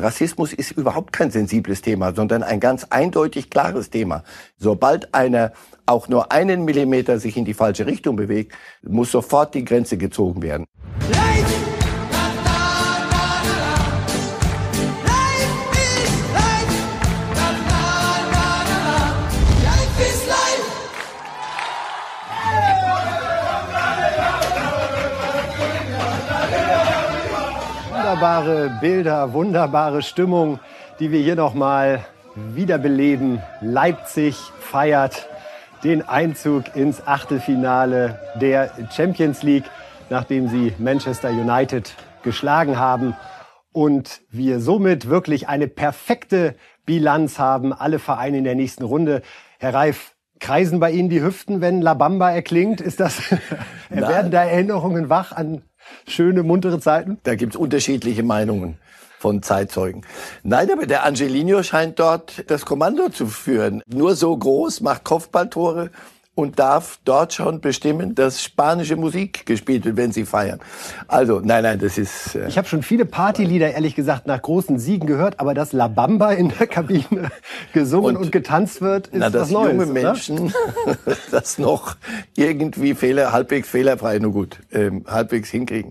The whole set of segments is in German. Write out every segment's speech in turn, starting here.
Rassismus ist überhaupt kein sensibles Thema, sondern ein ganz eindeutig klares Thema. Sobald einer auch nur einen Millimeter sich in die falsche Richtung bewegt, muss sofort die Grenze gezogen werden. Wunderbare Bilder, wunderbare Stimmung, die wir hier nochmal wiederbeleben. Leipzig feiert den Einzug ins Achtelfinale der Champions League, nachdem sie Manchester United geschlagen haben. Und wir somit wirklich eine perfekte Bilanz haben. Alle Vereine in der nächsten Runde. Herr Reif, kreisen bei Ihnen die Hüften, wenn La Bamba erklingt? Ist das, werden da Erinnerungen wach an schöne, muntere Zeiten? Da gibt's unterschiedliche Meinungen von Zeitzeugen. Nein, aber der Angelino scheint dort das Kommando zu führen. Nur so groß, macht Kopfballtore und darf dort schon bestimmen, dass spanische Musik gespielt wird, wenn sie feiern. Also, nein, nein, das ist. Äh ich habe schon viele Partylieder, ehrlich gesagt, nach großen Siegen gehört, aber dass La Bamba in der Kabine gesungen und, und getanzt wird, ist na, dass was Neues. junge Menschen das noch irgendwie Fehler, halbwegs fehlerfrei, nur gut, ähm, halbwegs hinkriegen.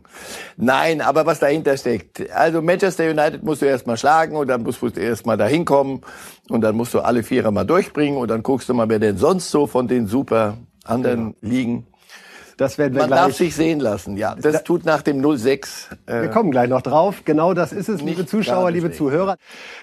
Nein, aber was dahinter steckt. Also Manchester United musst du erst mal schlagen und dann musst du erst mal dahin kommen und dann musst du alle Vierer mal durchbringen und dann guckst du mal, wer denn sonst so von den super anderen genau. Ligen das werden wir Man gleich. darf sich sehen lassen, ja. Das tut nach dem 06. Äh, wir kommen gleich noch drauf. Genau das ist es, liebe Zuschauer, liebe Zuhörer.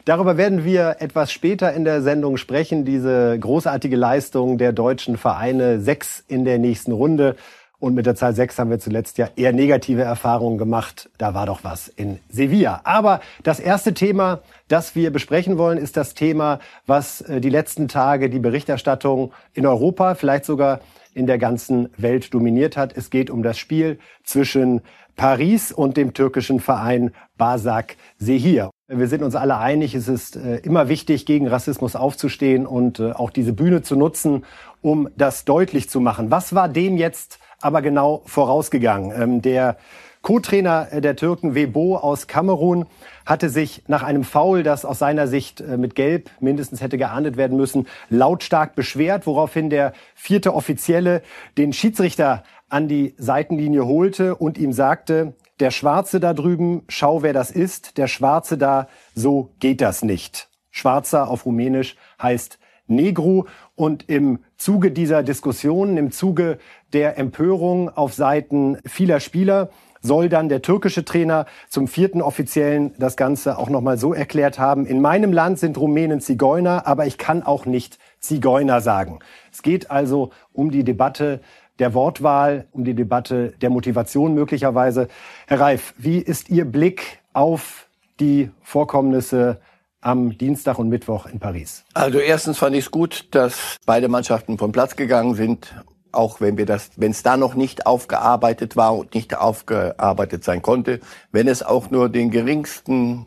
Darüber werden wir etwas später in der Sendung sprechen. Diese großartige Leistung der deutschen Vereine. Sechs in der nächsten Runde. Und mit der Zahl 6 haben wir zuletzt ja eher negative Erfahrungen gemacht. Da war doch was in Sevilla. Aber das erste Thema, das wir besprechen wollen, ist das Thema, was äh, die letzten Tage die Berichterstattung in Europa, vielleicht sogar in der ganzen Welt dominiert hat. Es geht um das Spiel zwischen Paris und dem türkischen Verein Basak Sehir. Wir sind uns alle einig, es ist äh, immer wichtig, gegen Rassismus aufzustehen und äh, auch diese Bühne zu nutzen, um das deutlich zu machen. Was war dem jetzt aber genau vorausgegangen. Ähm, der Co-Trainer der Türken, Webo aus Kamerun, hatte sich nach einem Foul, das aus seiner Sicht äh, mit Gelb mindestens hätte geahndet werden müssen, lautstark beschwert, woraufhin der vierte Offizielle den Schiedsrichter an die Seitenlinie holte und ihm sagte, der Schwarze da drüben, schau wer das ist, der Schwarze da, so geht das nicht. Schwarzer auf Rumänisch heißt Negru. Und im Zuge dieser Diskussionen, im Zuge der Empörung auf Seiten vieler Spieler, soll dann der türkische Trainer zum vierten Offiziellen das Ganze auch nochmal so erklärt haben. In meinem Land sind Rumänen Zigeuner, aber ich kann auch nicht Zigeuner sagen. Es geht also um die Debatte der Wortwahl, um die Debatte der Motivation möglicherweise. Herr Reif, wie ist Ihr Blick auf die Vorkommnisse am Dienstag und Mittwoch in Paris? Also erstens fand ich es gut, dass beide Mannschaften vom Platz gegangen sind, auch wenn wir das, wenn es da noch nicht aufgearbeitet war und nicht aufgearbeitet sein konnte, wenn es auch nur den geringsten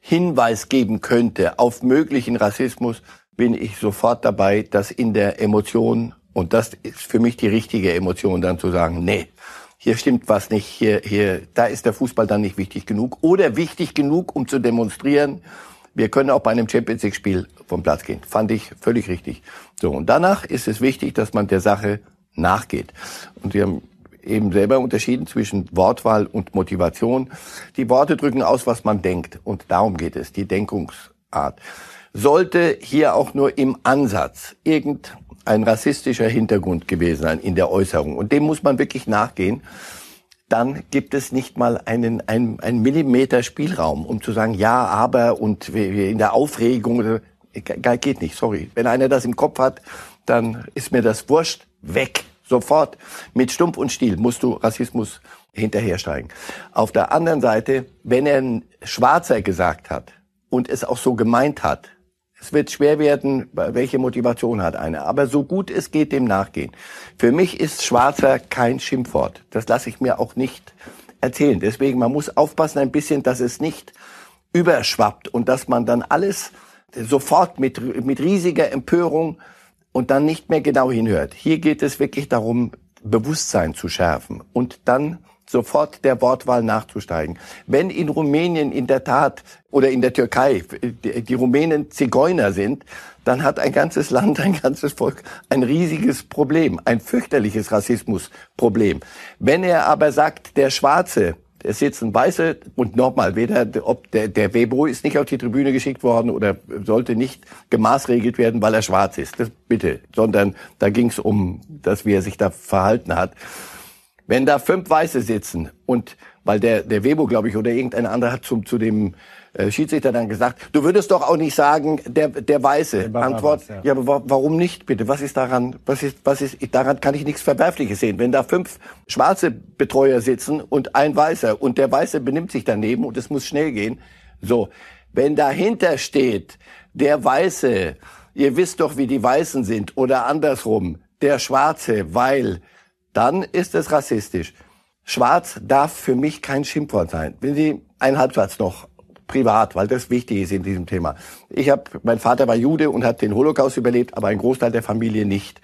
Hinweis geben könnte auf möglichen Rassismus, bin ich sofort dabei, dass in der Emotion und das ist für mich die richtige Emotion, dann zu sagen, nee, hier stimmt was nicht, hier, hier, da ist der Fußball dann nicht wichtig genug oder wichtig genug, um zu demonstrieren, wir können auch bei einem Champions League Spiel vom Platz gehen. Fand ich völlig richtig. So. Und danach ist es wichtig, dass man der Sache nachgeht. Und wir haben eben selber unterschieden zwischen Wortwahl und Motivation. Die Worte drücken aus, was man denkt. Und darum geht es, die Denkungsart. Sollte hier auch nur im Ansatz irgendein rassistischer Hintergrund gewesen sein in der Äußerung, und dem muss man wirklich nachgehen, dann gibt es nicht mal einen, einen, einen Millimeter Spielraum, um zu sagen, ja, aber und in der Aufregung, geht nicht, sorry. Wenn einer das im Kopf hat, dann ist mir das wurscht, weg, sofort. Mit Stumpf und Stiel musst du Rassismus hinterhersteigen. Auf der anderen Seite, wenn er ein Schwarzer gesagt hat und es auch so gemeint hat, es wird schwer werden, welche Motivation hat einer. Aber so gut es geht, dem nachgehen. Für mich ist Schwarzer kein Schimpfwort. Das lasse ich mir auch nicht erzählen. Deswegen, man muss aufpassen ein bisschen, dass es nicht überschwappt und dass man dann alles sofort mit, mit riesiger Empörung und dann nicht mehr genau hinhört. Hier geht es wirklich darum, Bewusstsein zu schärfen und dann sofort der Wortwahl nachzusteigen. Wenn in Rumänien in der Tat oder in der Türkei die, Rumänen Zigeuner sind, dann hat ein ganzes Land, ein ganzes Volk ein riesiges Problem, ein fürchterliches Rassismusproblem. Wenn er aber sagt, der Schwarze, es sitzen Weiße und nochmal, weder ob der, der Webo ist nicht auf die Tribüne geschickt worden oder sollte nicht gemaßregelt werden, weil er schwarz ist. Das bitte, sondern da ging es um das, wie er sich da verhalten hat. Wenn da fünf Weiße sitzen und weil der, der Webo, glaube ich, oder irgendein anderer hat zum, zu dem äh, Schiedsrichter dann gesagt, du würdest doch auch nicht sagen, der, der Weiße. Der Antwort, ja. ja, aber warum nicht, bitte? Was ist daran, was ist, was ist, daran kann ich nichts Verwerfliches sehen. Wenn da fünf schwarze Betreuer sitzen und ein Weißer und der Weiße benimmt sich daneben und es muss schnell gehen, so. Wenn dahinter steht, der Weiße, ihr wisst doch, wie die Weißen sind, oder andersrum, der Schwarze, weil dann ist es rassistisch. Schwarz darf für mich kein Schimpfwort sein. Wenn Sie einen Halbsatz noch privat, weil das wichtig ist in diesem Thema. Ich habe, mein Vater war Jude und hat den Holocaust überlebt, aber ein Großteil der Familie nicht.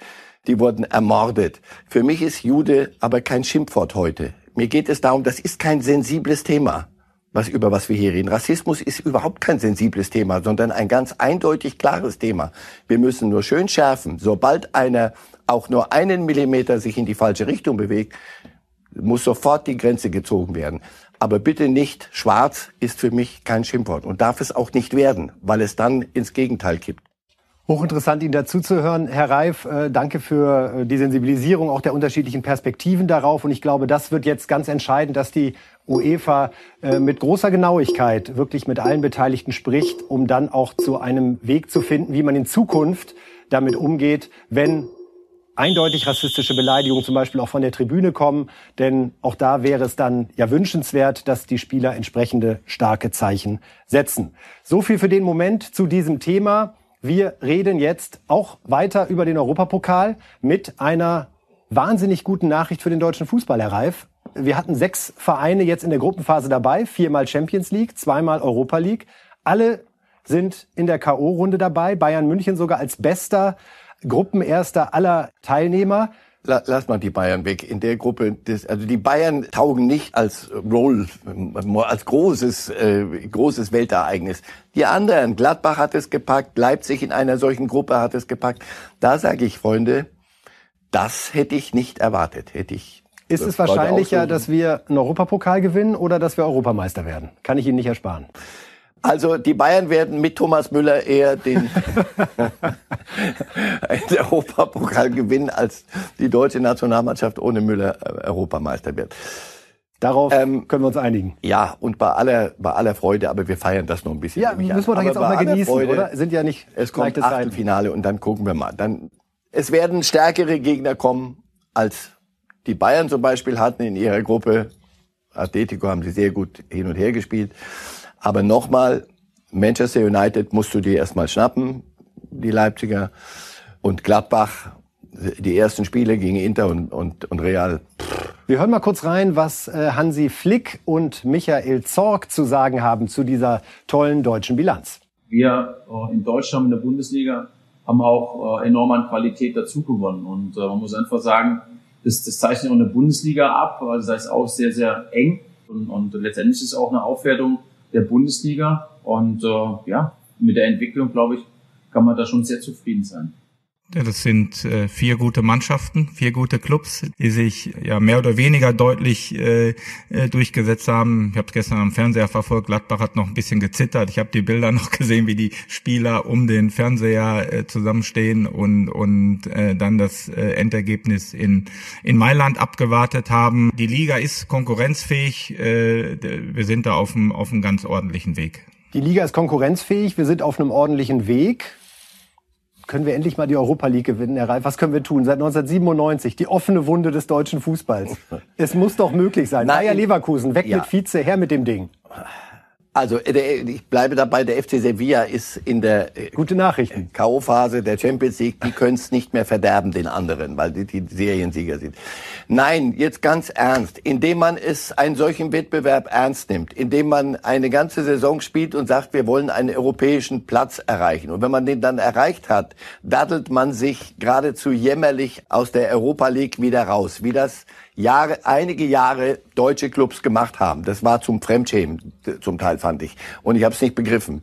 Die wurden ermordet. Für mich ist Jude aber kein Schimpfwort heute. Mir geht es darum, das ist kein sensibles Thema, was über was wir hier reden. Rassismus ist überhaupt kein sensibles Thema, sondern ein ganz eindeutig klares Thema. Wir müssen nur schön schärfen. Sobald einer auch nur einen Millimeter sich in die falsche Richtung bewegt, muss sofort die Grenze gezogen werden. Aber bitte nicht, schwarz ist für mich kein Schimpfwort und darf es auch nicht werden, weil es dann ins Gegenteil kippt. Hochinteressant, Ihnen dazuzuhören. Herr Reif, äh, danke für äh, die Sensibilisierung auch der unterschiedlichen Perspektiven darauf. Und ich glaube, das wird jetzt ganz entscheidend, dass die UEFA äh, mit großer Genauigkeit wirklich mit allen Beteiligten spricht, um dann auch zu einem Weg zu finden, wie man in Zukunft damit umgeht, wenn eindeutig rassistische Beleidigungen zum Beispiel auch von der Tribüne kommen. Denn auch da wäre es dann ja wünschenswert, dass die Spieler entsprechende starke Zeichen setzen. So viel für den Moment zu diesem Thema. Wir reden jetzt auch weiter über den Europapokal mit einer wahnsinnig guten Nachricht für den deutschen Fußball, Herr Reif. Wir hatten sechs Vereine jetzt in der Gruppenphase dabei, viermal Champions League, zweimal Europa League. Alle sind in der K.O.-Runde dabei. Bayern München sogar als bester Gruppenerster aller Teilnehmer. Lass mal die Bayern weg. In der Gruppe, des, also die Bayern taugen nicht als Roll, als großes, äh, großes Weltereignis. Die anderen, Gladbach hat es gepackt, Leipzig in einer solchen Gruppe hat es gepackt. Da sage ich, Freunde, das hätte ich nicht erwartet, hätte ich. Ist es wahrscheinlicher, dass wir einen Europapokal gewinnen oder dass wir Europameister werden? Kann ich Ihnen nicht ersparen. Also die Bayern werden mit Thomas Müller eher den Europapokal gewinnen, als die deutsche Nationalmannschaft ohne Müller äh, Europameister wird. Darauf ähm, können wir uns einigen. Ja, und bei aller, bei aller Freude, aber wir feiern das noch ein bisschen. Ja, müssen wir doch jetzt auch mal genießen, Freude, oder? Sind ja nicht Es kommt Achtelfinale und dann gucken wir mal. Dann, es werden stärkere Gegner kommen, als die Bayern zum Beispiel hatten in ihrer Gruppe. Atletico haben sie sehr gut hin und her gespielt. Aber nochmal, Manchester United musst du dir erstmal schnappen, die Leipziger. Und Gladbach, die ersten Spiele gegen Inter und, und, und Real. Wir hören mal kurz rein, was äh, Hansi Flick und Michael Zorg zu sagen haben zu dieser tollen deutschen Bilanz. Wir äh, in Deutschland in der Bundesliga haben auch äh, enorm an Qualität dazu gewonnen. Und man muss einfach sagen, das, das zeichnet auch eine Bundesliga ab. Also das ist auch sehr, sehr eng. Und, und letztendlich ist es auch eine Aufwertung der Bundesliga. Und äh, ja, mit der Entwicklung, glaube ich, kann man da schon sehr zufrieden sein. Das sind äh, vier gute Mannschaften, vier gute Clubs, die sich ja mehr oder weniger deutlich äh, äh, durchgesetzt haben. Ich habe es gestern am Fernseher verfolgt. Gladbach hat noch ein bisschen gezittert. Ich habe die Bilder noch gesehen, wie die Spieler um den Fernseher äh, zusammenstehen und und äh, dann das äh, Endergebnis in in Mailand abgewartet haben. Die Liga ist konkurrenzfähig. Äh, wir sind da auf einem auf einem ganz ordentlichen Weg. Die Liga ist konkurrenzfähig. Wir sind auf einem ordentlichen Weg können wir endlich mal die Europa League gewinnen, Herr Reif? Was können wir tun? Seit 1997, die offene Wunde des deutschen Fußballs. es muss doch möglich sein. Nein, Bayer Leverkusen, weg ja. mit Vize, her mit dem Ding. Also ich bleibe dabei, der FC Sevilla ist in der äh, gute Nachrichten K.O.-Phase der Champions League. Die können es nicht mehr verderben den anderen, weil die, die Seriensieger sind. Nein, jetzt ganz ernst, indem man es einen solchen Wettbewerb ernst nimmt, indem man eine ganze Saison spielt und sagt, wir wollen einen europäischen Platz erreichen. Und wenn man den dann erreicht hat, daddelt man sich geradezu jämmerlich aus der Europa League wieder raus, wie das Jahre, einige Jahre deutsche Clubs gemacht haben. Das war zum Fremdschämen zum Teil, fand ich. Und ich habe es nicht begriffen.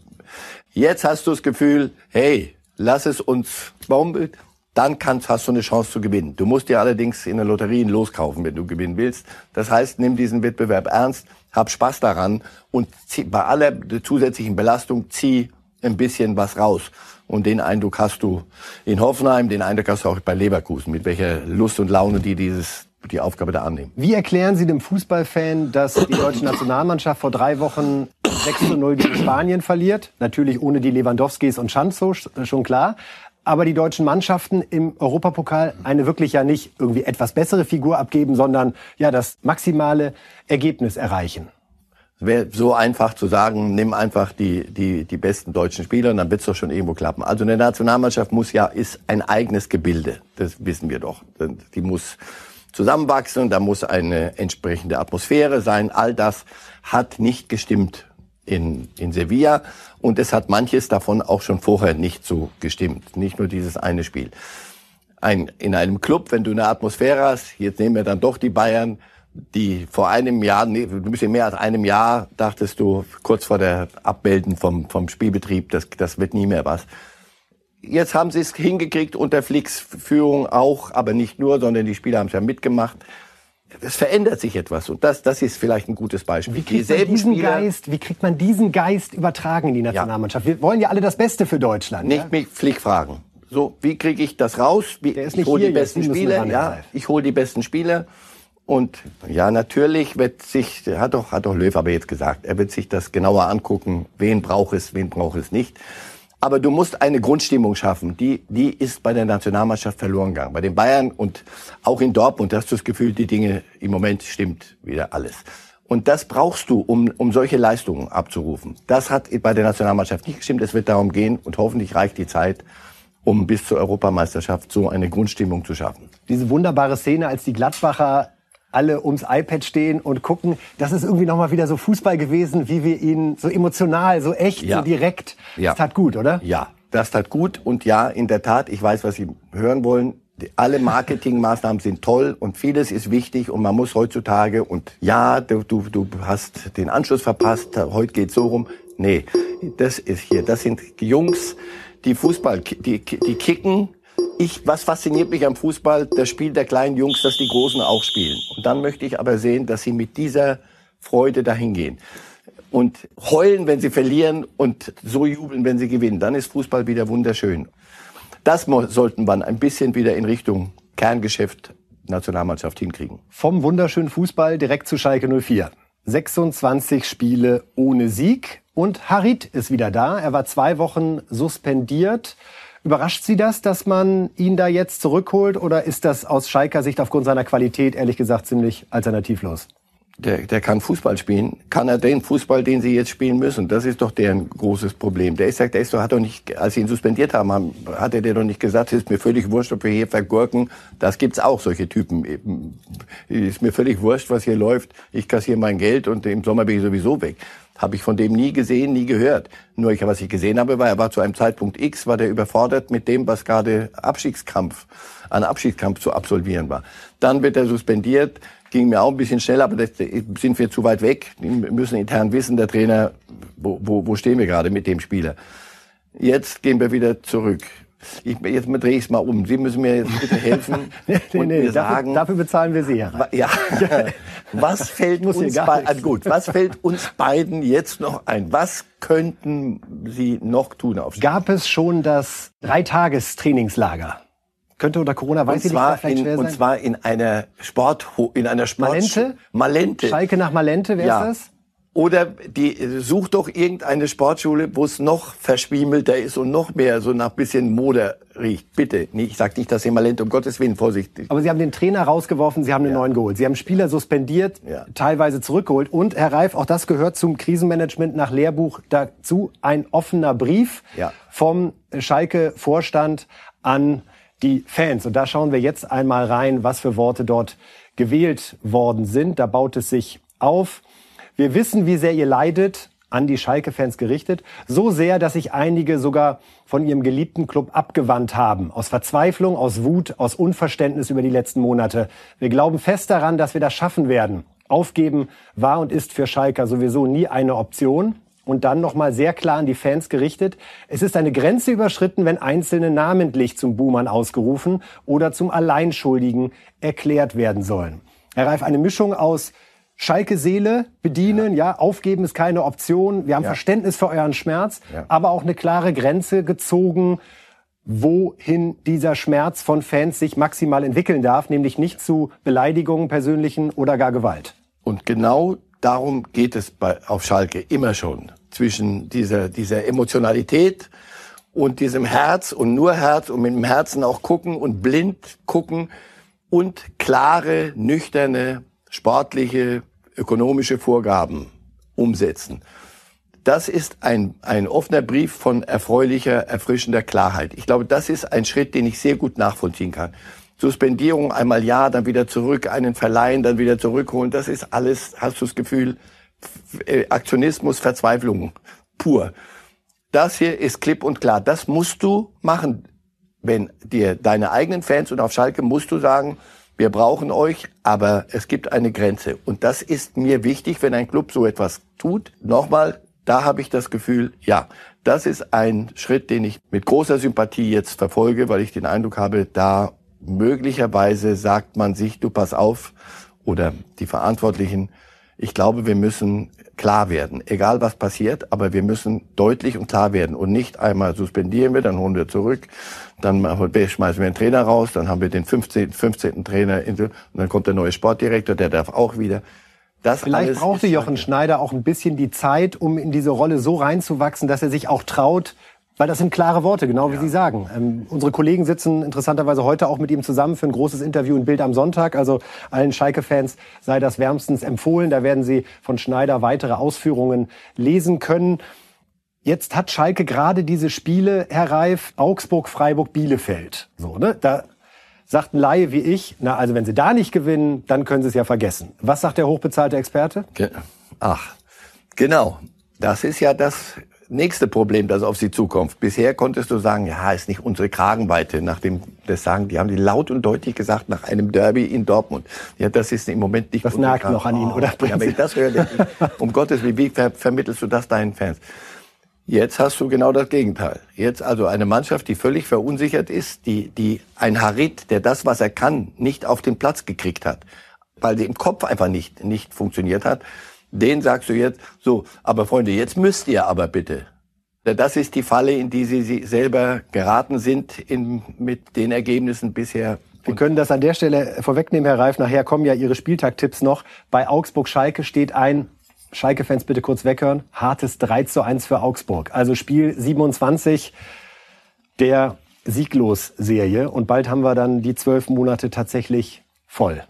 Jetzt hast du das Gefühl, hey, lass es uns bomben, dann kannst, hast du eine Chance zu gewinnen. Du musst dir allerdings in der Lotterie loskaufen, wenn du gewinnen willst. Das heißt, nimm diesen Wettbewerb ernst, hab Spaß daran und zieh, bei aller zusätzlichen Belastung zieh ein bisschen was raus. Und den Eindruck hast du in Hoffenheim, den Eindruck hast du auch bei Leverkusen, mit welcher Lust und Laune die dieses die Aufgabe da annehmen. Wie erklären Sie dem Fußballfan, dass die deutsche Nationalmannschaft vor drei Wochen 6 zu 0 gegen Spanien verliert? Natürlich ohne die Lewandowskis und Schanzo, schon klar. Aber die deutschen Mannschaften im Europapokal eine wirklich ja nicht irgendwie etwas bessere Figur abgeben, sondern ja das maximale Ergebnis erreichen. Wäre so einfach zu sagen, nimm einfach die, die, die besten deutschen Spieler und dann wird's doch schon irgendwo klappen. Also eine Nationalmannschaft muss ja, ist ein eigenes Gebilde. Das wissen wir doch. Die muss zusammenwachsen, da muss eine entsprechende Atmosphäre sein. All das hat nicht gestimmt in, in Sevilla und es hat manches davon auch schon vorher nicht so gestimmt. Nicht nur dieses eine Spiel. Ein, in einem Club, wenn du eine Atmosphäre hast, jetzt nehmen wir dann doch die Bayern, die vor einem Jahr, nee, ein bisschen mehr als einem Jahr, dachtest du kurz vor der Abmelden vom, vom Spielbetrieb, das, das wird nie mehr was. Jetzt haben sie es hingekriegt unter Flicks Führung auch, aber nicht nur, sondern die Spieler haben es ja mitgemacht. Es verändert sich etwas und das, das ist vielleicht ein gutes Beispiel. Wie kriegt, man diesen Spieler, Geist, wie kriegt man diesen Geist übertragen in die Nationalmannschaft? Ja. Wir wollen ja alle das Beste für Deutschland. Nicht ja? mich Flick fragen. So, wie kriege ich das raus? Wie, ich hole die besten Spieler. Ja, ich hole die besten Spieler. Und ja, natürlich wird sich, hat doch, hat doch Löw aber jetzt gesagt, er wird sich das genauer angucken, wen braucht es, wen braucht es nicht. Aber du musst eine Grundstimmung schaffen. Die, die ist bei der Nationalmannschaft verloren gegangen. Bei den Bayern und auch in Dortmund hast du das Gefühl, die Dinge im Moment stimmt wieder alles. Und das brauchst du, um, um solche Leistungen abzurufen. Das hat bei der Nationalmannschaft nicht gestimmt. Es wird darum gehen und hoffentlich reicht die Zeit, um bis zur Europameisterschaft so eine Grundstimmung zu schaffen. Diese wunderbare Szene, als die Gladbacher alle ums iPad stehen und gucken. Das ist irgendwie nochmal wieder so Fußball gewesen, wie wir ihn so emotional, so echt, ja. so direkt. Ja. Das tat gut, oder? Ja, das tat gut. Und ja, in der Tat, ich weiß, was Sie hören wollen. Alle Marketingmaßnahmen sind toll und vieles ist wichtig und man muss heutzutage und ja, du, du, du hast den Anschluss verpasst, heute geht's so rum. Nee, das ist hier, das sind Jungs, die Fußball, die, die kicken, ich, was fasziniert mich am Fußball? Das Spiel der kleinen Jungs, dass die Großen auch spielen. Und dann möchte ich aber sehen, dass sie mit dieser Freude dahin gehen. Und heulen, wenn sie verlieren und so jubeln, wenn sie gewinnen. Dann ist Fußball wieder wunderschön. Das sollten wir ein bisschen wieder in Richtung Kerngeschäft Nationalmannschaft hinkriegen. Vom wunderschönen Fußball direkt zu Schalke 04. 26 Spiele ohne Sieg und Harit ist wieder da. Er war zwei Wochen suspendiert. Überrascht Sie das, dass man ihn da jetzt zurückholt oder ist das aus Schalker Sicht aufgrund seiner Qualität ehrlich gesagt ziemlich alternativlos? Der, der kann Fußball spielen. Kann er den Fußball, den sie jetzt spielen müssen? Das ist doch deren großes Problem. Der ist, der ist doch, hat doch nicht, als sie ihn suspendiert haben, haben hat er dir doch nicht gesagt, ist mir völlig wurscht, ob wir hier vergurken. Das gibt's auch, solche Typen. Ist mir völlig wurscht, was hier läuft. Ich kassiere mein Geld und im Sommer bin ich sowieso weg. Habe ich von dem nie gesehen, nie gehört. Nur ich, was ich gesehen habe, war, er war zu einem Zeitpunkt X, war der überfordert mit dem, was gerade Abschiedskampf, ein Abschiedskampf zu absolvieren war. Dann wird er suspendiert, ging mir auch ein bisschen schnell, aber das sind wir zu weit weg. Wir müssen intern wissen, der Trainer, wo, wo, wo stehen wir gerade mit dem Spieler. Jetzt gehen wir wieder zurück. Ich, jetzt drehe ich es mal um. Sie müssen mir jetzt bitte helfen nee, und nee, mir sagen. Dafür, bezahlen wir Sie, Herr Ja. was fällt uns bei, also gut, was fällt uns beiden jetzt noch ein? Was könnten Sie noch tun auf Gab es schon das Dreitagestrainingslager? Könnte unter Corona, weiß und ich zwar nicht, vielleicht in, schwer sein. Und zwar in einer Sport, in einer Sport Malente? Malente. Schalke nach Malente, wer ja. ist das? Oder die such doch irgendeine Sportschule, wo es noch verschwiemelter ist und noch mehr so nach bisschen Mode riecht. Bitte. Nee, ich sag nicht, dass Malent, um Gottes Willen, vorsichtig. Aber Sie haben den Trainer rausgeworfen, Sie haben den ja. neuen geholt. Sie haben Spieler suspendiert, ja. teilweise zurückgeholt. Und, Herr Reif, auch das gehört zum Krisenmanagement nach Lehrbuch dazu. Ein offener Brief ja. vom Schalke-Vorstand an die Fans. Und da schauen wir jetzt einmal rein, was für Worte dort gewählt worden sind. Da baut es sich auf. Wir wissen, wie sehr ihr leidet an die Schalke-Fans gerichtet. So sehr, dass sich einige sogar von ihrem geliebten Club abgewandt haben. Aus Verzweiflung, aus Wut, aus Unverständnis über die letzten Monate. Wir glauben fest daran, dass wir das schaffen werden. Aufgeben war und ist für Schalker sowieso nie eine Option. Und dann nochmal sehr klar an die Fans gerichtet. Es ist eine Grenze überschritten, wenn Einzelne namentlich zum Buhmann ausgerufen oder zum Alleinschuldigen erklärt werden sollen. Herr Reif, eine Mischung aus Schalke Seele bedienen, ja. ja, aufgeben ist keine Option. Wir haben ja. Verständnis für euren Schmerz, ja. aber auch eine klare Grenze gezogen, wohin dieser Schmerz von Fans sich maximal entwickeln darf, nämlich nicht zu Beleidigungen, persönlichen oder gar Gewalt. Und genau darum geht es bei, auf Schalke immer schon. Zwischen dieser, dieser Emotionalität und diesem Herz und nur Herz und mit dem Herzen auch gucken und blind gucken und klare, nüchterne, sportliche, ökonomische Vorgaben umsetzen. Das ist ein, ein offener Brief von erfreulicher, erfrischender Klarheit. Ich glaube, das ist ein Schritt, den ich sehr gut nachvollziehen kann. Suspendierung einmal ja, dann wieder zurück, einen verleihen, dann wieder zurückholen. Das ist alles, hast du das Gefühl, äh, Aktionismus, Verzweiflung pur. Das hier ist klipp und klar. Das musst du machen, wenn dir deine eigenen Fans und auf Schalke musst du sagen, wir brauchen euch, aber es gibt eine Grenze. Und das ist mir wichtig, wenn ein Club so etwas tut. Nochmal, da habe ich das Gefühl, ja, das ist ein Schritt, den ich mit großer Sympathie jetzt verfolge, weil ich den Eindruck habe, da möglicherweise sagt man sich, du pass auf, oder die Verantwortlichen, ich glaube, wir müssen klar werden, egal was passiert, aber wir müssen deutlich und klar werden und nicht einmal suspendieren wir, dann holen wir zurück, dann schmeißen wir einen Trainer raus, dann haben wir den 15. 15. Trainer und dann kommt der neue Sportdirektor, der darf auch wieder. Das Vielleicht brauchte Jochen Schneider auch ein bisschen die Zeit, um in diese Rolle so reinzuwachsen, dass er sich auch traut, weil das sind klare Worte, genau wie ja. Sie sagen. Ähm, unsere Kollegen sitzen interessanterweise heute auch mit ihm zusammen für ein großes Interview in Bild am Sonntag. Also allen Schalke-Fans sei das wärmstens empfohlen. Da werden Sie von Schneider weitere Ausführungen lesen können. Jetzt hat Schalke gerade diese Spiele, Herr Reif, Augsburg, Freiburg, Bielefeld. So, ne? Da sagt ein Laie wie ich, na, also wenn Sie da nicht gewinnen, dann können Sie es ja vergessen. Was sagt der hochbezahlte Experte? Ach, genau. Das ist ja das nächste Problem, das auf sie zukommt. Bisher konntest du sagen, ja, ist nicht unsere Kragenweite, nachdem das sagen, die haben die laut und deutlich gesagt nach einem Derby in Dortmund. Ja, das ist im Moment nicht. Das nagt noch an ihnen, oder? Ja, wenn ich das höre, um Gottes Willen, wie ver vermittelst du das deinen Fans? Jetzt hast du genau das Gegenteil. Jetzt also eine Mannschaft, die völlig verunsichert ist, die, die ein Harit, der das, was er kann, nicht auf den Platz gekriegt hat, weil sie im Kopf einfach nicht, nicht funktioniert hat den sagst du jetzt, so, aber Freunde, jetzt müsst ihr aber bitte. Das ist die Falle, in die sie selber geraten sind in, mit den Ergebnissen bisher. Wir können das an der Stelle vorwegnehmen, Herr Reif. Nachher kommen ja Ihre Spieltagtipps noch. Bei Augsburg-Schalke steht ein, Schalke-Fans bitte kurz weghören, hartes 3 zu 1 für Augsburg. Also Spiel 27 der Sieglos-Serie. Und bald haben wir dann die zwölf Monate tatsächlich voll.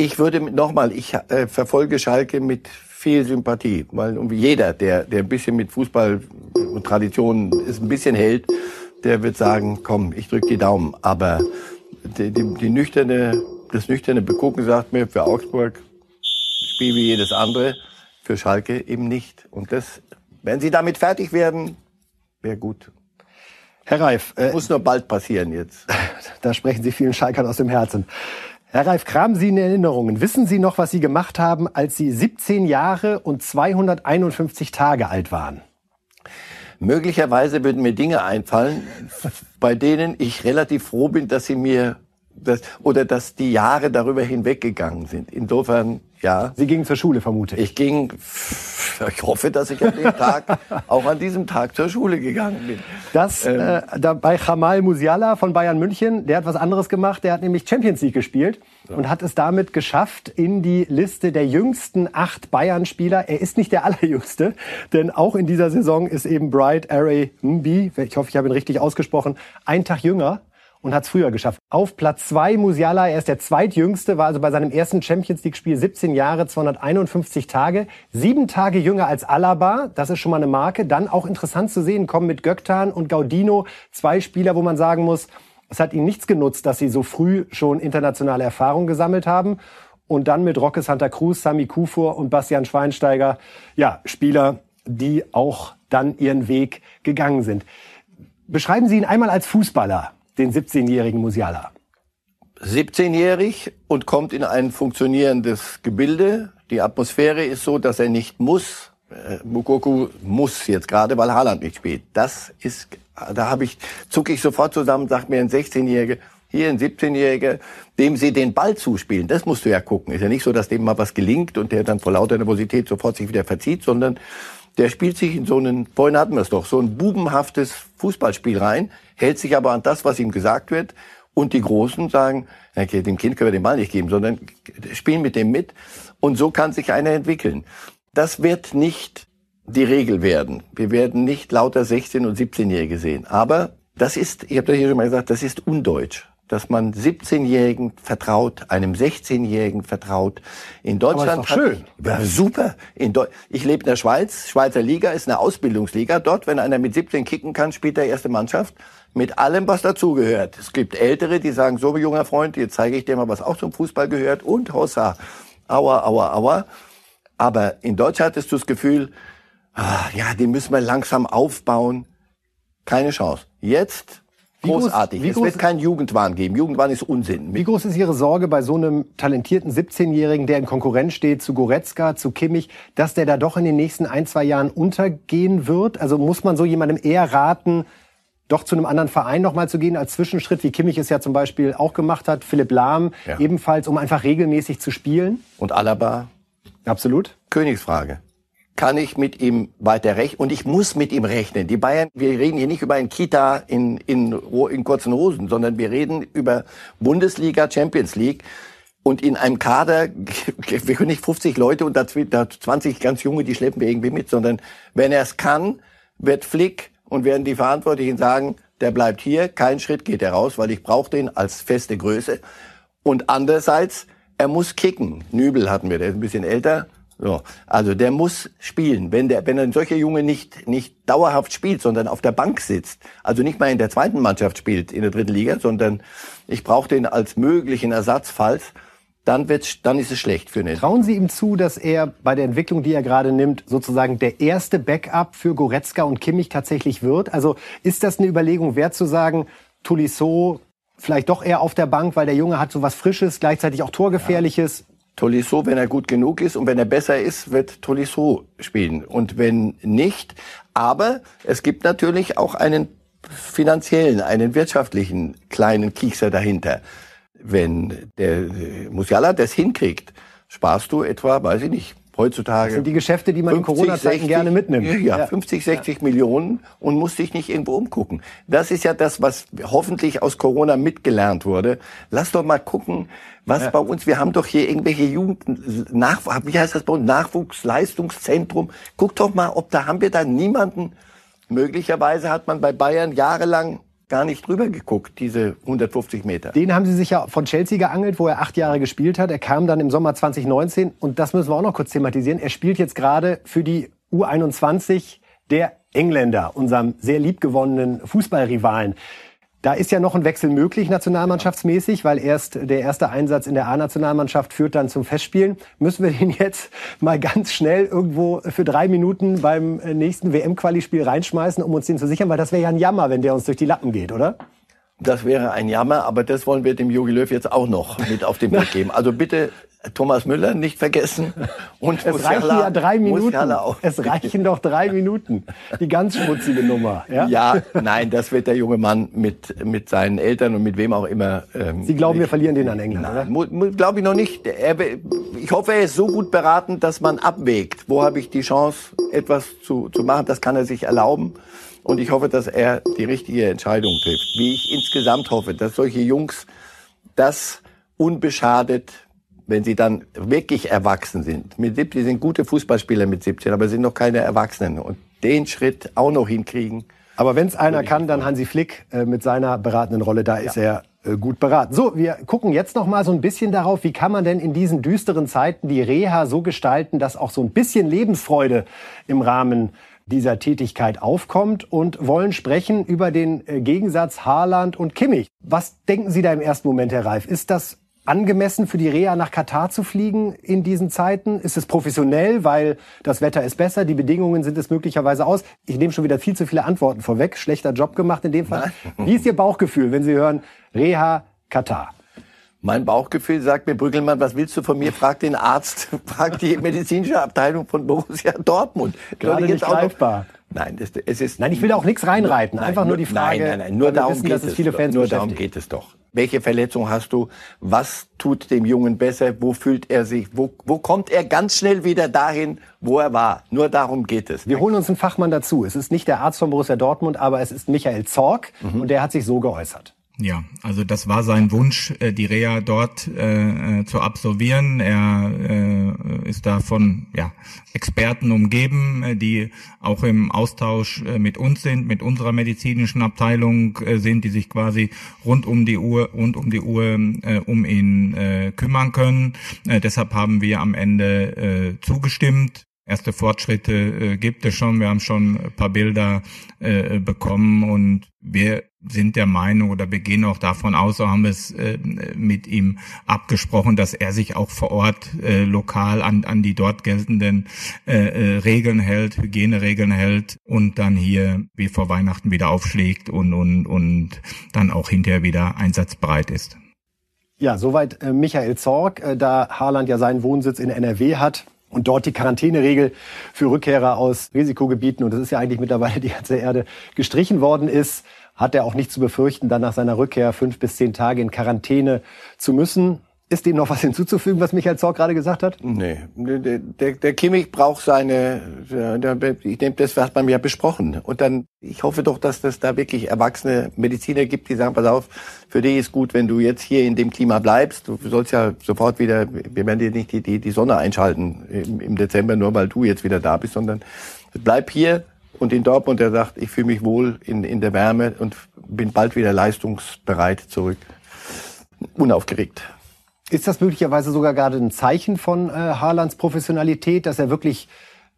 Ich würde nochmal, ich äh, verfolge Schalke mit viel Sympathie, weil jeder, der, der ein bisschen mit Fußball und Tradition ist ein bisschen hält, der wird sagen, komm, ich drück die Daumen. Aber die, die, die nüchterne, das nüchterne Begucken sagt mir, für Augsburg Spiel wie jedes andere, für Schalke eben nicht. Und das, wenn sie damit fertig werden, wäre gut. Herr Reif. Äh, muss nur bald passieren jetzt. Da sprechen Sie vielen Schalkern aus dem Herzen. Herr Reif, kramen Sie in Erinnerungen. Wissen Sie noch, was Sie gemacht haben, als Sie 17 Jahre und 251 Tage alt waren? Möglicherweise würden mir Dinge einfallen, bei denen ich relativ froh bin, dass sie mir das, oder dass die Jahre darüber hinweggegangen sind. Insofern, ja. Sie gingen zur Schule, vermute ich. Ich ging, ich hoffe, dass ich an dem Tag, auch an diesem Tag zur Schule gegangen bin. Das, ähm, äh, da bei Jamal Musiala von Bayern München, der hat was anderes gemacht, der hat nämlich Champions League gespielt so. und hat es damit geschafft in die Liste der jüngsten acht Bayern-Spieler. Er ist nicht der allerjüngste, denn auch in dieser Saison ist eben Bright Array Mbi, ich hoffe, ich habe ihn richtig ausgesprochen, ein Tag jünger und hat es früher geschafft. Auf Platz zwei Musiala, er ist der zweitjüngste, war also bei seinem ersten Champions League Spiel 17 Jahre, 251 Tage, sieben Tage jünger als Alaba, das ist schon mal eine Marke. Dann auch interessant zu sehen, kommen mit Göktan und Gaudino zwei Spieler, wo man sagen muss, es hat ihnen nichts genutzt, dass sie so früh schon internationale Erfahrung gesammelt haben. Und dann mit Roque Santa Cruz, Sami Kufur und Bastian Schweinsteiger, ja, Spieler, die auch dann ihren Weg gegangen sind. Beschreiben Sie ihn einmal als Fußballer, den 17-jährigen Musiala. 17-jährig und kommt in ein funktionierendes Gebilde. Die Atmosphäre ist so, dass er nicht muss. Äh, Mukoku muss jetzt gerade, weil Haaland nicht spielt. Das ist, da habe ich, zucke ich sofort zusammen, sagt mir ein 16-Jähriger, hier ein 17-Jähriger, dem sie den Ball zuspielen. Das musst du ja gucken. Ist ja nicht so, dass dem mal was gelingt und der dann vor lauter Nervosität sofort sich wieder verzieht, sondern der spielt sich in so einen, vorhin hatten wir es doch, so ein bubenhaftes Fußballspiel rein, hält sich aber an das, was ihm gesagt wird. Und die Großen sagen, okay, dem Kind können wir den Ball nicht geben, sondern spielen mit dem mit. Und so kann sich einer entwickeln. Das wird nicht die Regel werden. Wir werden nicht lauter 16- und 17-Jährige sehen. Aber das ist, ich habe das hier schon mal gesagt, das ist undeutsch dass man 17-Jährigen vertraut, einem 16-Jährigen vertraut. In Deutschland Aber ist doch schön. Ich, ja, super. In Deu ich lebe in der Schweiz. Schweizer Liga ist eine Ausbildungsliga. Dort, wenn einer mit 17 kicken kann, spielt er erste Mannschaft mit allem, was dazugehört. Es gibt Ältere, die sagen, so junger Freund, jetzt zeige ich dir mal, was auch zum Fußball gehört. Und Hossa, aua, aua, aua. Aber in Deutschland hattest du das Gefühl, ah, ja, den müssen wir langsam aufbauen. Keine Chance. Jetzt Großartig. Groß, es wird kein Jugendwahn geben. Jugendwahn ist Unsinn. Wie groß ist Ihre Sorge bei so einem talentierten 17-Jährigen, der in Konkurrenz steht zu Goretzka, zu Kimmich, dass der da doch in den nächsten ein, zwei Jahren untergehen wird? Also muss man so jemandem eher raten, doch zu einem anderen Verein nochmal zu gehen als Zwischenschritt, wie Kimmich es ja zum Beispiel auch gemacht hat, Philipp Lahm ja. ebenfalls, um einfach regelmäßig zu spielen? Und Alaba? Absolut. Königsfrage kann ich mit ihm weiter rechnen und ich muss mit ihm rechnen. Die Bayern, wir reden hier nicht über ein Kita in, in, in kurzen Hosen, sondern wir reden über Bundesliga, Champions League und in einem Kader, wir können nicht 50 Leute und da 20 ganz Junge, die schleppen wir irgendwie mit, sondern wenn er es kann, wird Flick und werden die Verantwortlichen sagen, der bleibt hier, kein Schritt geht er raus, weil ich brauche den als feste Größe. Und andererseits, er muss kicken. Nübel hatten wir, der ist ein bisschen älter, so, also der muss spielen. Wenn der, wenn ein solcher Junge nicht nicht dauerhaft spielt, sondern auf der Bank sitzt, also nicht mal in der zweiten Mannschaft spielt in der dritten Liga, sondern ich brauche den als möglichen Ersatz, falls dann wird's, dann ist es schlecht für den. Trauen Sie ihm zu, dass er bei der Entwicklung, die er gerade nimmt, sozusagen der erste Backup für Goretzka und Kimmich tatsächlich wird? Also ist das eine Überlegung wert zu sagen, Tolisso vielleicht doch eher auf der Bank, weil der Junge hat so was Frisches, gleichzeitig auch Torgefährliches. Tolisso, wenn er gut genug ist und wenn er besser ist, wird Tolisso spielen. Und wenn nicht, aber es gibt natürlich auch einen finanziellen, einen wirtschaftlichen kleinen Kiekser dahinter. Wenn der Musiala das hinkriegt, sparst du etwa, weiß ich nicht, heutzutage. Das sind die Geschäfte, die man 50, in Corona-Zeiten gerne mitnimmt. Ja, ja, 50, 60 ja. Millionen und muss sich nicht irgendwo umgucken. Das ist ja das, was hoffentlich aus Corona mitgelernt wurde. Lass doch mal gucken, was ja. bei uns, wir haben doch hier irgendwelche Jugend, nach, wie heißt das bei uns, Nachwuchsleistungszentrum. Guck doch mal, ob da haben wir da niemanden. Möglicherweise hat man bei Bayern jahrelang gar nicht drüber geguckt, diese 150 Meter. Den haben Sie sich ja von Chelsea geangelt, wo er acht Jahre gespielt hat. Er kam dann im Sommer 2019 und das müssen wir auch noch kurz thematisieren. Er spielt jetzt gerade für die U21 der Engländer, unserem sehr liebgewonnenen Fußballrivalen. Da ist ja noch ein Wechsel möglich, nationalmannschaftsmäßig, weil erst der erste Einsatz in der A-Nationalmannschaft führt dann zum Festspielen. Müssen wir den jetzt mal ganz schnell irgendwo für drei Minuten beim nächsten WM-Quali-Spiel reinschmeißen, um uns den zu sichern? Weil das wäre ja ein Jammer, wenn der uns durch die Lappen geht, oder? Das wäre ein Jammer, aber das wollen wir dem Jogi Löw jetzt auch noch mit auf den Weg geben. Also bitte Thomas Müller nicht vergessen. Und es reichen ja drei Minuten. Es reichen doch drei Minuten. Die ganz schmutzige Nummer. Ja? ja, nein, das wird der junge Mann mit, mit seinen Eltern und mit wem auch immer. Ähm, Sie glauben, nicht, wir verlieren den an England, oder? Glaube ich noch nicht. Er, ich hoffe, er ist so gut beraten, dass man abwägt. Wo habe ich die Chance, etwas zu, zu machen? Das kann er sich erlauben. Und ich hoffe, dass er die richtige Entscheidung trifft. Wie ich insgesamt hoffe, dass solche Jungs das unbeschadet wenn sie dann wirklich erwachsen sind. Mit 17 sind gute Fußballspieler mit 17, aber sind noch keine Erwachsenen. Und den Schritt auch noch hinkriegen. Aber wenn es einer kann, dann Hansi Flick äh, mit seiner beratenden Rolle, da ist ja. er äh, gut beraten. So, wir gucken jetzt noch mal so ein bisschen darauf, wie kann man denn in diesen düsteren Zeiten die Reha so gestalten, dass auch so ein bisschen Lebensfreude im Rahmen dieser Tätigkeit aufkommt und wollen sprechen über den äh, Gegensatz Haaland und Kimmich. Was denken Sie da im ersten Moment, Herr Reif? Ist das angemessen für die Reha nach Katar zu fliegen in diesen Zeiten? Ist es professionell, weil das Wetter ist besser, die Bedingungen sind es möglicherweise aus? Ich nehme schon wieder viel zu viele Antworten vorweg. Schlechter Job gemacht in dem Fall. Nein. Wie ist Ihr Bauchgefühl, wenn Sie hören Reha Katar? Mein Bauchgefühl sagt mir, Brüggelmann, was willst du von mir? Frag den Arzt, frag die medizinische Abteilung von Borussia Dortmund. Gerade nicht greifbar. Nein, das, es ist. Nein, ich will da auch nichts reinreiten. Nein, Einfach nur, nur die Frage. Nein, nein, nein. Nur darum wissen, geht es. Viele Fans nur darum geht es doch. Welche Verletzung hast du? Was tut dem Jungen besser? Wo fühlt er sich? Wo, wo kommt er ganz schnell wieder dahin, wo er war? Nur darum geht es. Wir holen uns einen Fachmann dazu. Es ist nicht der Arzt von Borussia Dortmund, aber es ist Michael Zorg mhm. und der hat sich so geäußert. Ja, also das war sein Wunsch, äh, die Reha dort äh, äh, zu absolvieren. Er äh, ist da von ja, Experten umgeben, äh, die auch im Austausch mit uns sind, mit unserer medizinischen Abteilung äh, sind, die sich quasi rund um die Uhr, rund um die Uhr äh, um ihn äh, kümmern können. Äh, deshalb haben wir am Ende äh, zugestimmt erste Fortschritte äh, gibt es schon. Wir haben schon ein paar Bilder äh, bekommen und wir sind der Meinung oder wir gehen auch davon aus, so haben wir es äh, mit ihm abgesprochen, dass er sich auch vor Ort äh, lokal an, an die dort geltenden äh, äh, Regeln hält, Hygieneregeln hält und dann hier wie vor Weihnachten wieder aufschlägt und, und, und dann auch hinterher wieder einsatzbereit ist. Ja, soweit äh, Michael Zorg, äh, da Haaland ja seinen Wohnsitz in NRW hat und dort die Quarantäneregel für Rückkehrer aus Risikogebieten, und das ist ja eigentlich mittlerweile die ganze Erde, gestrichen worden ist, hat er auch nicht zu befürchten, dann nach seiner Rückkehr fünf bis zehn Tage in Quarantäne zu müssen. Ist dem noch was hinzuzufügen, was Michael Zorc gerade gesagt hat? Nee, der, der, Kimmich braucht seine, ich denke, das hat man ja besprochen. Und dann, ich hoffe doch, dass es da wirklich erwachsene Mediziner gibt, die sagen, pass auf, für dich ist gut, wenn du jetzt hier in dem Klima bleibst. Du sollst ja sofort wieder, wir werden dir nicht die, die, die Sonne einschalten im, im Dezember, nur weil du jetzt wieder da bist, sondern bleib hier und in Dortmund, der sagt, ich fühle mich wohl in, in der Wärme und bin bald wieder leistungsbereit zurück. Unaufgeregt. Ist das möglicherweise sogar gerade ein Zeichen von äh, Haalands Professionalität, dass er wirklich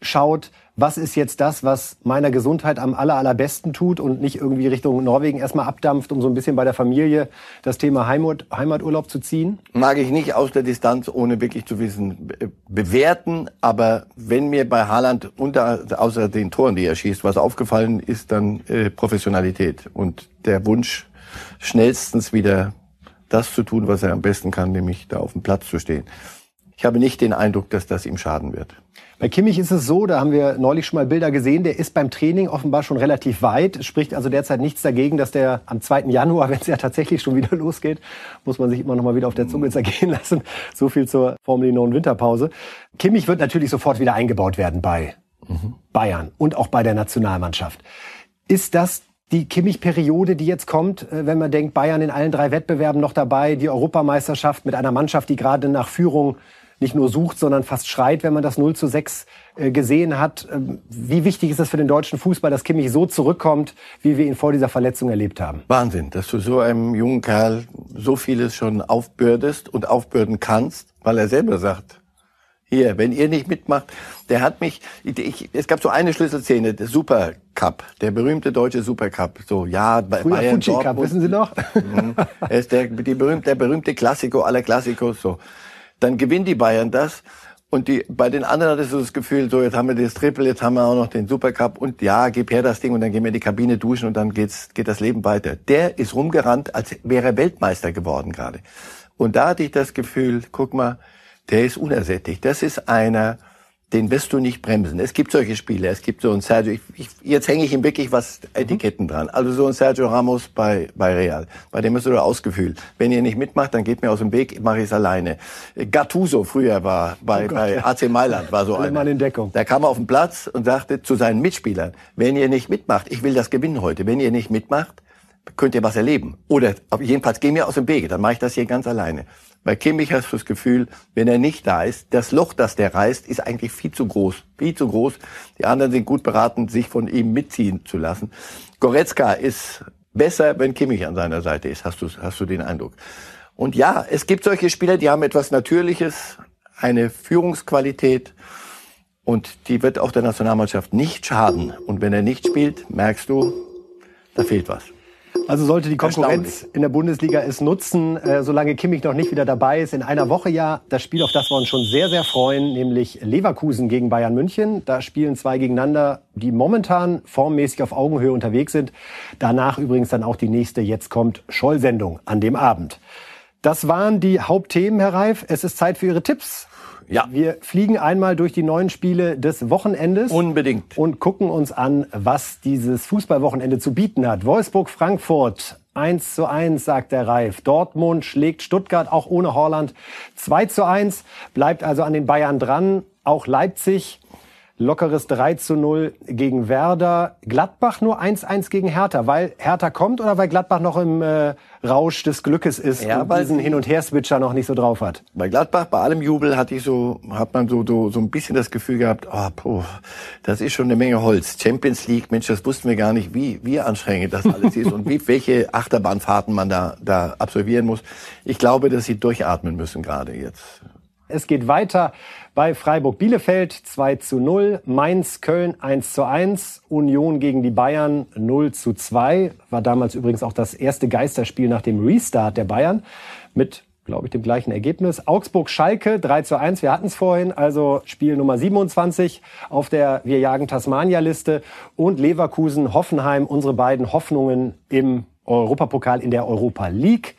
schaut, was ist jetzt das, was meiner Gesundheit am aller, allerbesten tut und nicht irgendwie Richtung Norwegen erstmal abdampft, um so ein bisschen bei der Familie das Thema Heimat, Heimaturlaub zu ziehen? Mag ich nicht aus der Distanz, ohne wirklich zu wissen, bewerten. Aber wenn mir bei Haaland unter, außer den Toren, die er schießt, was aufgefallen ist, dann äh, Professionalität und der Wunsch, schnellstens wieder das zu tun, was er am besten kann, nämlich da auf dem Platz zu stehen. Ich habe nicht den Eindruck, dass das ihm schaden wird. Bei Kimmich ist es so, da haben wir neulich schon mal Bilder gesehen, der ist beim Training offenbar schon relativ weit. Spricht also derzeit nichts dagegen, dass der am 2. Januar, wenn es ja tatsächlich schon wieder losgeht, muss man sich immer noch mal wieder auf der Zunge zergehen lassen. So viel zur Formel 9 Winterpause. Kimmich wird natürlich sofort wieder eingebaut werden bei mhm. Bayern und auch bei der Nationalmannschaft. Ist das die Kimmich-Periode, die jetzt kommt, äh, wenn man denkt, Bayern in allen drei Wettbewerben noch dabei, die Europameisterschaft mit einer Mannschaft, die gerade nach Führung nicht nur sucht, sondern fast schreit, wenn man das 0 zu 6 äh, gesehen hat. Ähm, wie wichtig ist es für den deutschen Fußball, dass Kimmich so zurückkommt, wie wir ihn vor dieser Verletzung erlebt haben? Wahnsinn, dass du so einem jungen Kerl so vieles schon aufbürdest und aufbürden kannst, weil er selber sagt, hier, wenn ihr nicht mitmacht, der hat mich, ich, es gab so eine Schlüsselszene, der Super Cup, der berühmte deutsche Super Cup. So, ja, bei Früher Bayern Fuji Dortmund. Cup, wissen Sie noch? Mhm. er ist der, die berühmte, der berühmte Klassiko aller Klassikos, so. Dann gewinnen die Bayern das. Und die, bei den anderen hattest du das Gefühl, so, jetzt haben wir das Triple, jetzt haben wir auch noch den Supercup und ja, gib her das Ding und dann gehen wir in die Kabine duschen und dann geht's, geht das Leben weiter. Der ist rumgerannt, als wäre er Weltmeister geworden gerade. Und da hatte ich das Gefühl, guck mal, der ist unersättlich. Das ist einer, den wirst du nicht bremsen. Es gibt solche Spiele. Es gibt so ein Sergio, ich, ich, jetzt hänge ich ihm wirklich was Etiketten dran. Also so ein Sergio Ramos bei, bei Real. Bei dem bist du ausgefühlt. Wenn ihr nicht mitmacht, dann geht mir aus dem Weg, mache ich es alleine. Gattuso früher war bei, oh bei AC Mailand, war so einer. in Deckung. Da kam er auf den Platz und sagte zu seinen Mitspielern, wenn ihr nicht mitmacht, ich will das gewinnen heute. Wenn ihr nicht mitmacht, könnt ihr was erleben. Oder jedenfalls geh mir aus dem Wege, dann mache ich das hier ganz alleine. Bei Kimmich hast du das Gefühl, wenn er nicht da ist, das Loch, das der reißt, ist eigentlich viel zu groß. Viel zu groß. Die anderen sind gut beraten, sich von ihm mitziehen zu lassen. Goretzka ist besser, wenn Kimmich an seiner Seite ist, hast du, hast du den Eindruck. Und ja, es gibt solche Spieler, die haben etwas Natürliches, eine Führungsqualität und die wird auch der Nationalmannschaft nicht schaden. Und wenn er nicht spielt, merkst du, da fehlt was. Also sollte die Konkurrenz in der Bundesliga es nutzen, äh, solange Kimmich noch nicht wieder dabei ist. In einer Woche ja das Spiel, auf das wir uns schon sehr, sehr freuen, nämlich Leverkusen gegen Bayern München. Da spielen zwei gegeneinander, die momentan formmäßig auf Augenhöhe unterwegs sind. Danach übrigens dann auch die nächste Jetzt kommt Scholl-Sendung an dem Abend. Das waren die Hauptthemen, Herr Reif. Es ist Zeit für Ihre Tipps. Ja. Wir fliegen einmal durch die neuen Spiele des Wochenendes. Unbedingt. Und gucken uns an, was dieses Fußballwochenende zu bieten hat. Wolfsburg-Frankfurt. 1 zu 1, sagt der Reif. Dortmund schlägt Stuttgart auch ohne Horland 2 zu 1, bleibt also an den Bayern dran. Auch Leipzig lockeres 3 zu 0 gegen Werder. Gladbach nur 1-1 gegen Hertha, weil Hertha kommt oder weil Gladbach noch im äh, Rausch des Glückes ist ja, und diesen Hin- und Her-Switcher noch nicht so drauf hat? Bei Gladbach, bei allem Jubel hatte ich so, hat man so, so, so ein bisschen das Gefühl gehabt, oh, puh, das ist schon eine Menge Holz. Champions League, Mensch, das wussten wir gar nicht, wie, wie anstrengend das alles ist und wie, welche Achterbahnfahrten man da, da absolvieren muss. Ich glaube, dass sie durchatmen müssen gerade jetzt. Es geht weiter bei Freiburg Bielefeld 2 zu 0, Mainz Köln 1 zu 1, Union gegen die Bayern 0 zu 2. War damals übrigens auch das erste Geisterspiel nach dem Restart der Bayern mit glaube ich, dem gleichen Ergebnis. Augsburg-Schalke 3 zu 1, wir hatten es vorhin, also Spiel Nummer 27 auf der Wir jagen Tasmania-Liste. Und Leverkusen-Hoffenheim, unsere beiden Hoffnungen im Europapokal in der Europa League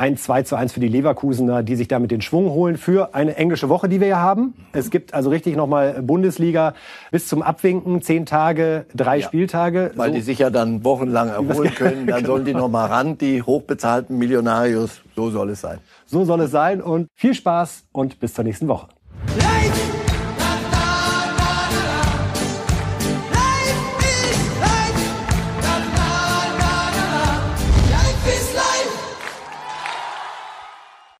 ein 2 zu 1 für die Leverkusener, die sich damit den Schwung holen für eine englische Woche, die wir ja haben. Es gibt also richtig nochmal Bundesliga bis zum Abwinken, zehn Tage, drei ja, Spieltage. Weil so. die sich ja dann wochenlang erholen können, dann sollen die nochmal ran, die hochbezahlten Millionarios. So soll es sein. So soll es sein und viel Spaß und bis zur nächsten Woche.